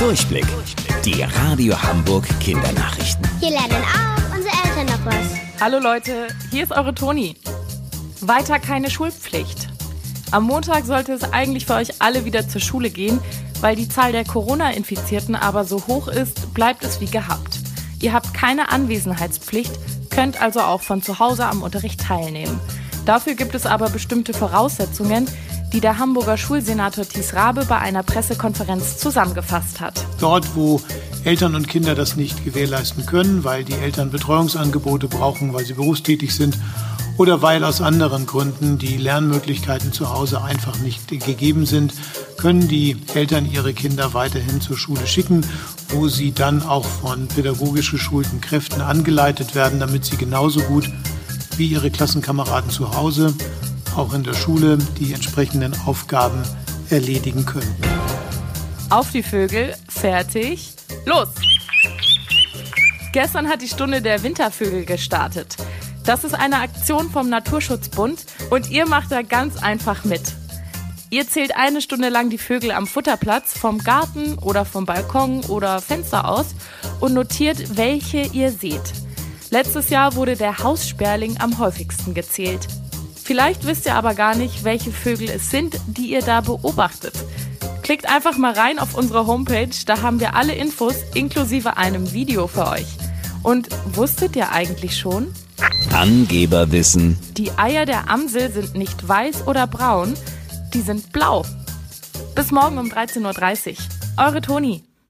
Durchblick. Die Radio Hamburg Kindernachrichten. Hier lernen auch unsere Eltern noch was. Hallo Leute, hier ist eure Toni. Weiter keine Schulpflicht. Am Montag sollte es eigentlich für euch alle wieder zur Schule gehen, weil die Zahl der Corona-Infizierten aber so hoch ist, bleibt es wie gehabt. Ihr habt keine Anwesenheitspflicht, könnt also auch von zu Hause am Unterricht teilnehmen. Dafür gibt es aber bestimmte Voraussetzungen, die der Hamburger Schulsenator Thies Rabe bei einer Pressekonferenz zusammengefasst hat. Dort, wo Eltern und Kinder das nicht gewährleisten können, weil die Eltern Betreuungsangebote brauchen, weil sie berufstätig sind oder weil aus anderen Gründen die Lernmöglichkeiten zu Hause einfach nicht gegeben sind, können die Eltern ihre Kinder weiterhin zur Schule schicken, wo sie dann auch von pädagogisch geschulten Kräften angeleitet werden, damit sie genauso gut wie ihre Klassenkameraden zu Hause auch in der Schule die entsprechenden Aufgaben erledigen können. Auf die Vögel, fertig, los! Gestern hat die Stunde der Wintervögel gestartet. Das ist eine Aktion vom Naturschutzbund und ihr macht da ganz einfach mit. Ihr zählt eine Stunde lang die Vögel am Futterplatz vom Garten oder vom Balkon oder Fenster aus und notiert, welche ihr seht. Letztes Jahr wurde der Haussperling am häufigsten gezählt. Vielleicht wisst ihr aber gar nicht, welche Vögel es sind, die ihr da beobachtet. Klickt einfach mal rein auf unsere Homepage, da haben wir alle Infos inklusive einem Video für euch. Und wusstet ihr eigentlich schon? Angeberwissen. Die Eier der Amsel sind nicht weiß oder braun, die sind blau. Bis morgen um 13.30 Uhr. Eure Toni.